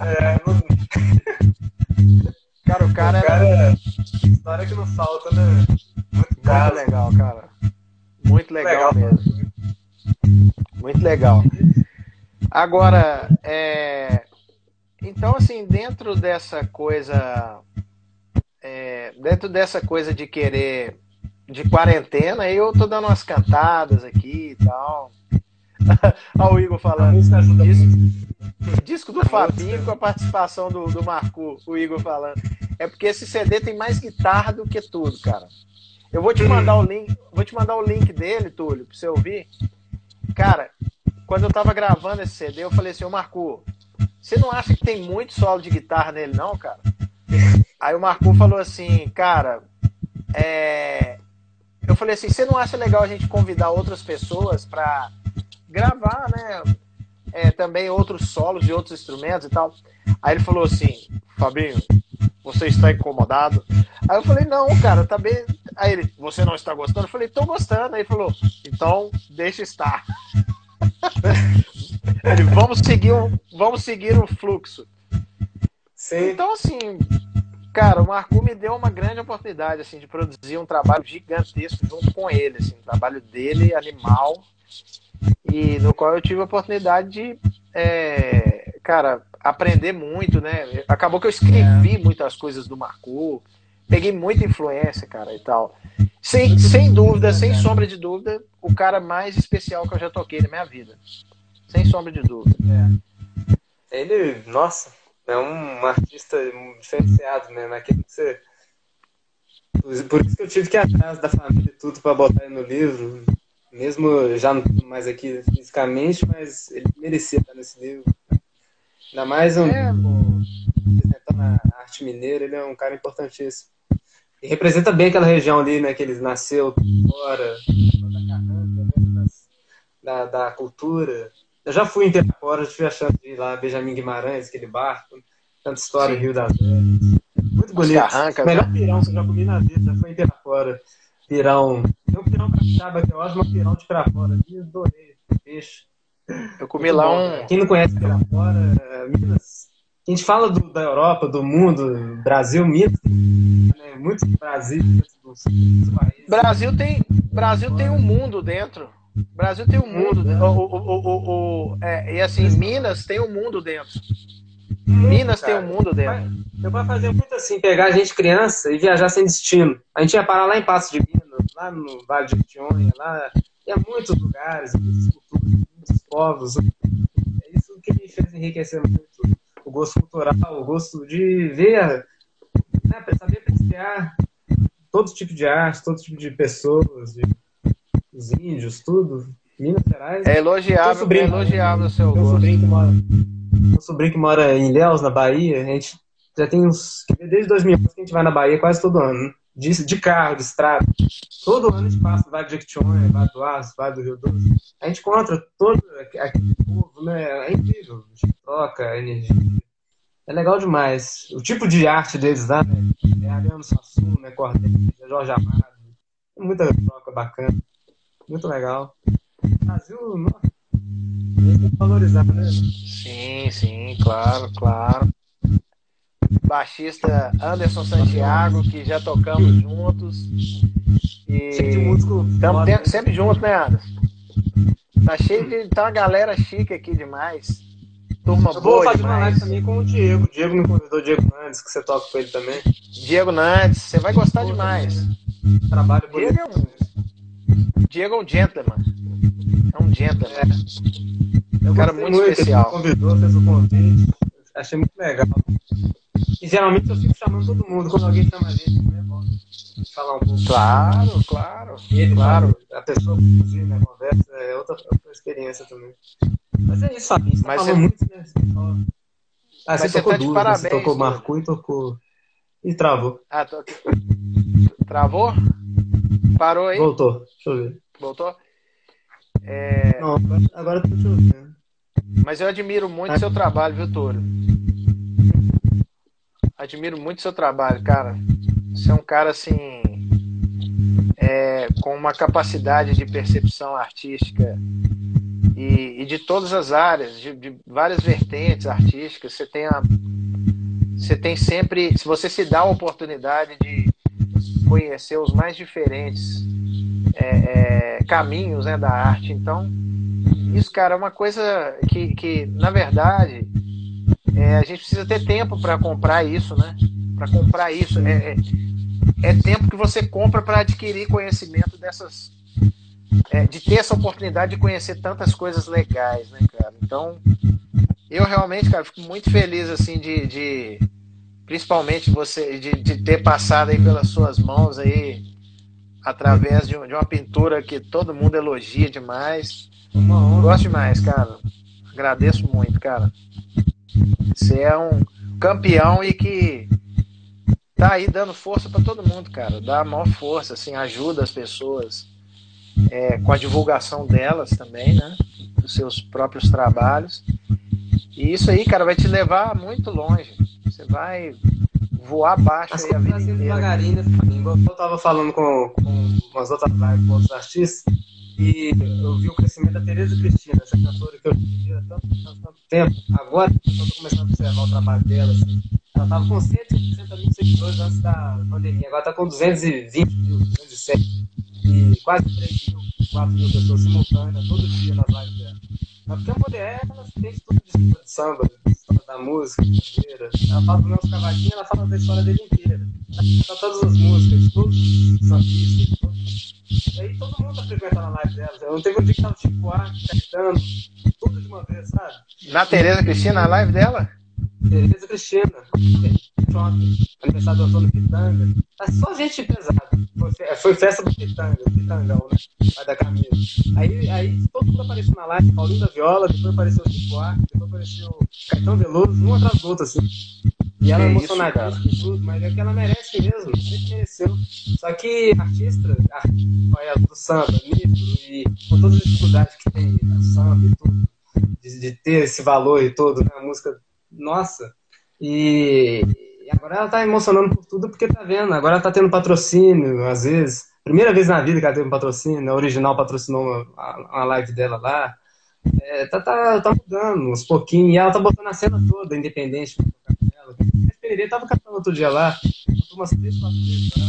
É, não, Cara, o cara o era cara é. História que não falta, né? Muito muito legal, cara. Muito legal, Legal. mesmo. Muito legal. Agora, é... então assim, dentro dessa coisa, é, dentro dessa coisa de querer de quarentena, eu tô dando umas cantadas aqui e tal. Olha o Igor falando. muito. Disco do Fabinho com a participação do, do Marco, o Igor falando. É porque esse CD tem mais guitarra do que tudo, cara. Eu vou te mandar o link, vou te mandar o link dele, Túlio, pra você ouvir. Cara, quando eu tava gravando esse CD, eu falei assim, ô Marco, você não acha que tem muito solo de guitarra nele, não, cara? Aí o Marco falou assim, cara, é... eu falei assim, você não acha legal a gente convidar outras pessoas pra gravar, né? é, também outros solos de outros instrumentos e tal. Aí ele falou assim, Fabinho, você está incomodado? Aí eu falei, não, cara, tá bem. Aí ele, você não está gostando? Eu falei, tô gostando. Aí ele falou, então deixa estar. vamos seguir, o, vamos seguir o fluxo. Sim. Então, assim, cara, o Marco me deu uma grande oportunidade assim, de produzir um trabalho gigantesco junto com ele. Assim, um trabalho dele, animal, e no qual eu tive a oportunidade de, é, cara, aprender muito, né? Acabou que eu escrevi é. muitas coisas do Marco, peguei muita influência, cara, e tal. Sem, sem dúvida, sem sombra de dúvida, o cara mais especial que eu já toquei na minha vida. Sem sombra de dúvida. É. Ele, nossa, é um artista diferenciado, né? Naquilo que você. Por isso que eu tive que ir atrás da família e tudo para botar ele no livro. Mesmo já não mais aqui fisicamente, mas ele merecia estar nesse livro. Ainda mais um. É, representando a arte mineira, ele é um cara importantíssimo. E representa bem aquela região ali, né? Que ele nasceu fora, da carranca, né, da, da cultura. Eu já fui em Terrapora, tive a chance de ir lá, Benjamin Guimarães, aquele barco, tanta história Sim. Rio das Velhas. Muito bonito. Carrancas, Melhor né? pirão que eu já comi na vida, já foi em Terrapora. Pirão. Tem um pirão capixaba que é ótimo, um pirão de Terrapora. Eu adorei peixe. Eu comi Muito lá bom. um. Quem não conhece Terrapora, é Minas. A gente fala do, da Europa, do mundo, Brasil, Minas, né? muito Brasil, dos países. Brasil tem, Brasil tem um mundo dentro. Brasil tem um mundo. O, o, o, o, é, e assim, Minas tem um mundo dentro. Minas cara, tem um mundo dentro. Eu vou fazer muito assim, pegar a gente criança e viajar sem destino. A gente ia parar lá em Passo de Minas, lá no Vale de Tionha, lá. Ia muitos lugares, muitas culturas, muitos povos. É isso que me fez enriquecer muito o gosto cultural, o gosto de ver, né, saber apreciar todo tipo de arte, todo tipo de pessoas, de, os índios, tudo. Minas Gerais. É elogiável, sobrinho, é elogiável o seu gosto. Sobrinho que mora, meu sobrinho que mora em Léus, na Bahia, a gente já tem uns. Desde 2000 que a gente vai na Bahia quase todo ano. Né? De, de carro, de estrada. Todo ano a gente passa, vai de Jequitinhonha, vai do Aço, vai do Rio Doce. A gente encontra todo aquele povo, né? É incrível. A gente troca energia. É legal demais. O tipo de arte deles lá, né? É Ariano Suassuna, né? Cordeiro, Jorge Amado. É muita troca bacana. Muito legal. O Brasil, nossa, tem que valorizar, né? Sim, sim, claro, claro. Baixista Anderson Santiago, que já tocamos juntos. E sempre músico. Estamos sempre juntos, né, Anderson? Tá cheio de. Tá uma galera chique aqui demais. Turma eu vou fazer demais. uma live também com o Diego. O Diego me convidou, o Diego Nandes, que você toca com ele também. Diego Nandes, você vai gostar Pô, demais. Trabalho Diego é um. Diego é um gentleman. É um gentleman. É. Eu um cara muito, muito especial. Convidou, fez o convite. Achei muito legal. E geralmente eu fico chamando todo mundo. Quando alguém chama a gente, é bom falar um pouco. Claro, claro. Ele, claro. A pessoa que né, conversa é outra, outra experiência também. Mas é isso, Fabinho. Você Mas você... muito, né? Ah, você, tocou tá duas, parabéns, você tocou Marco e tocou. E travou. Ah, tô... Travou? Parou aí? Voltou. Deixa eu ver. Voltou? É... Não, agora eu tô te ouvindo. Mas eu admiro muito o seu trabalho, viu, Túlio? Admiro muito seu trabalho, cara. Você é um cara assim. É, com uma capacidade de percepção artística e, e de todas as áreas, de, de, várias vertentes artísticas. Você tem, a, você tem sempre. Se você se dá a oportunidade de conhecer os mais diferentes é, é, caminhos né, da arte, então isso, cara, é uma coisa que, que na verdade, é, a gente precisa ter tempo para comprar isso, né? Para comprar isso. É, é, é, tempo que você compra para adquirir conhecimento dessas. É, de ter essa oportunidade de conhecer tantas coisas legais, né, cara? Então, eu realmente, cara, fico muito feliz, assim, de. de principalmente você, de, de ter passado aí pelas suas mãos aí, através de, de uma pintura que todo mundo elogia demais. Gosto demais, cara. Agradeço muito, cara. Você é um campeão e que tá aí dando força para todo mundo, cara. Dá a maior força, assim, ajuda as pessoas é, com a divulgação delas também, né? Dos seus próprios trabalhos. E isso aí, cara, vai te levar muito longe. Você vai voar baixo aí a vida inteira. devagarinho, eu tava falando com, com umas outras lives com outros artistas, E eu vi o crescimento da Tereza Cristina, essa cantora que eu via há tanto, tanto, tanto tempo. Agora, eu estou começando a observar o trabalho dela. Assim. Ela estava com 160 mil seguidores antes da pandemia, agora está com 220 mil, 207. E quase 3 mil, 4 mil pessoas simultâneas todo dia nas lives dela. Porque a mulher, ela tem tudo de samba, história da música, inteira. Ela fala do meus cavaquinhos, ela fala da história dele inteira. Ela canta todas as músicas, todos os todos Aí todo mundo tá frequentando a live dela. Eu não teve um dia que tava tipo, ah, cantando, tudo de uma vez, sabe? Na Tereza Cristina, a live dela? Tereza Cristina. Pronto. Aniversário do Antônio Pitanga. É só gente pesada. Foi, foi festa do Pitanga, Pitangão, né? Vai da Camila. Aí, aí todo mundo apareceu na live, Paulinho da Viola, depois apareceu o Chico Arque, depois apareceu o Caetano Veloso, um atrás do outro, assim. E ela é emocionadíssima e tudo, mas é que ela merece mesmo, sempre mereceu. Só que artista, artista do samba, negro, e com todas as dificuldades que tem no samba e tudo, de, de, ter esse valor e todo, né? A música, nossa. E, agora ela tá emocionando por tudo porque tá vendo. Agora ela tá tendo patrocínio, às vezes. Primeira vez na vida que ela teve um patrocínio, a original patrocinou uma, uma live dela lá. É, tá, tá, tá mudando uns pouquinhos. E ela tá botando a cena toda, independente dela. A Pereira tava cantando outro dia lá, cantou umas três, quatro vezes lá.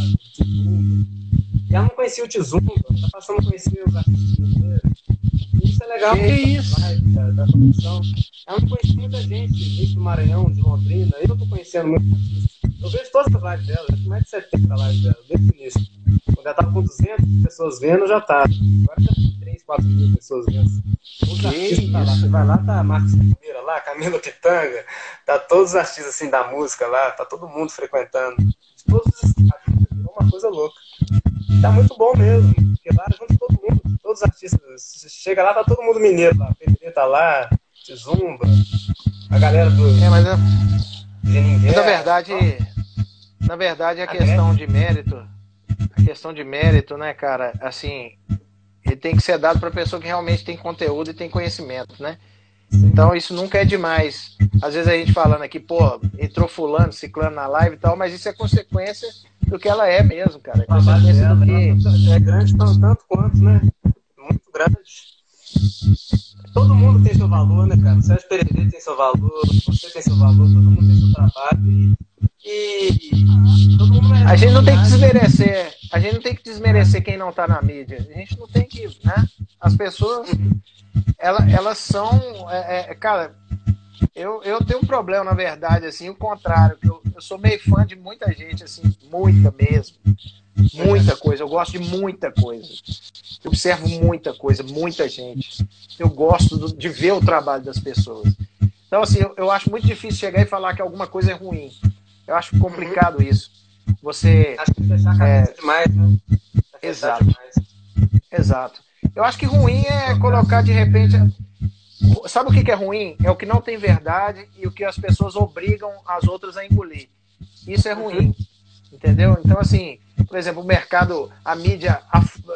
E ela não conhecia o Tizumba, tá passando a conhecer os artistas brasileiros. Isso é legal. Que isso? Live, da, da produção. Ela não conhecia muita gente, gente do Maranhão, de Londrina. Eu tô conhecendo artistas. Eu vejo todas as lives dela, já mais de 70 lives dela, desde o início. Quando ela tava com 200 pessoas vendo, já tá. Agora já tem 3, 4 mil pessoas vendo. Os artistas tá lá. Você vai lá, tá a Marcos Primeira lá, Camila Pitanga, tá todos os artistas assim da música lá, tá todo mundo frequentando. De todos os estados, virou uma coisa louca. E tá muito bom mesmo, porque lá junto todo mundo, todos os artistas. Chega lá, tá todo mundo mineiro lá. Pereira tá lá, Zumba, a galera do. É, mas é... Na verdade, na verdade, a questão de mérito, a questão de mérito, né, cara, assim, ele tem que ser dado para pessoa que realmente tem conteúdo e tem conhecimento, né? Então isso nunca é demais. Às vezes a gente falando aqui, pô, entrou fulano, ciclano na live e tal, mas isso é consequência do que ela é mesmo, cara. É consequência do que... É grande tanto, tanto quanto, né? Muito grande. Todo mundo tem seu valor, né, cara? O Sérgio Pereira tem seu valor, você tem seu valor, todo mundo tem seu trabalho e e todo mundo A gente não tem que desmerecer, a gente não tem que desmerecer quem não está na mídia. A gente não tem que, né? As pessoas, elas, elas são, é, é, cara, eu, eu tenho um problema, na verdade, assim, o contrário, eu, eu sou meio fã de muita gente, assim, muita mesmo. Muita coisa, eu gosto de muita coisa. Eu observo muita coisa, muita gente. Eu gosto de ver o trabalho das pessoas. Então, assim, eu, eu acho muito difícil chegar e falar que alguma coisa é ruim. Eu acho complicado uhum. isso. Você. Acho que fechar a cabeça é... demais, né? Exato. Demais. Exato. Eu acho que ruim é colocar de repente. Sabe o que é ruim? É o que não tem verdade e o que as pessoas obrigam as outras a engolir. Isso é ruim. Uhum. Entendeu? Então, assim, por exemplo, o mercado, a mídia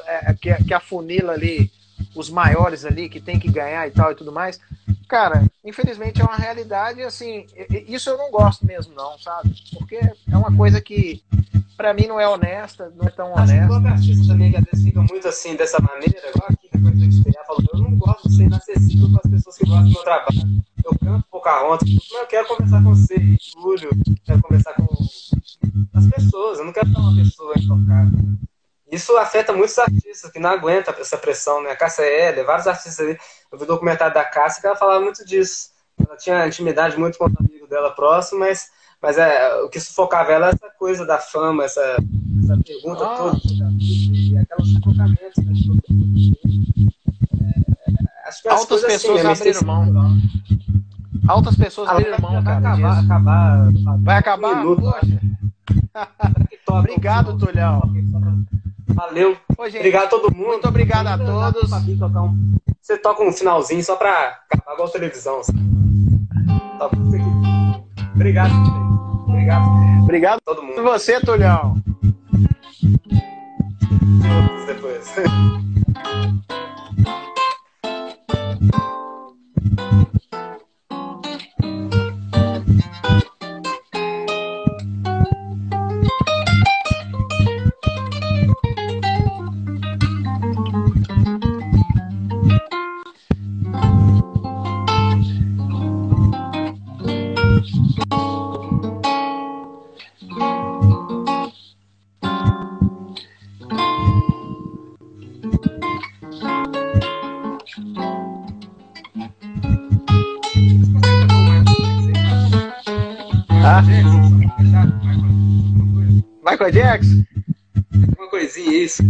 é, que afunila ali os maiores ali que tem que ganhar e tal e tudo mais. Cara, infelizmente é uma realidade assim, isso eu não gosto mesmo não, sabe? Porque é uma coisa que para mim não é honesta, não é tão honesta. Acho que artistas também que ficam muito assim dessa maneira, igual aqui depois do Estrear falou, eu não gosto de ser inacessível para as pessoas que gostam do meu trabalho. Eu canto Pocahontas, mas eu quero conversar com você, Júlio, quero conversar com as pessoas, eu não quero estar uma pessoa intocável. Isso afeta muitos artistas que não aguentam essa pressão, né? A Cássia Heller, vários artistas ali. Eu vi o documentário da Cássia que ela falava muito disso. Ela tinha intimidade muito com o amigo dela próximo, mas, mas é, o que sufocava ela é essa coisa da fama, essa, essa pergunta ah. toda. E aqueles sufocamentos. Né? É, acho que Altas pessoas assim, abriram mão. Altas pessoas abriram mão, cara. Vai acabar, acabar, vai acabar. Um minuto, poxa. Obrigado, Tulhão. Valeu. gente, obrigado a todo mundo. Muito obrigado a todos. Você toca um finalzinho só pra acabar igual a televisão. Obrigado. Obrigado. Obrigado a todo mundo. E você, Tulhão. Depois. Michael Jackson? Uma coisinha, isso.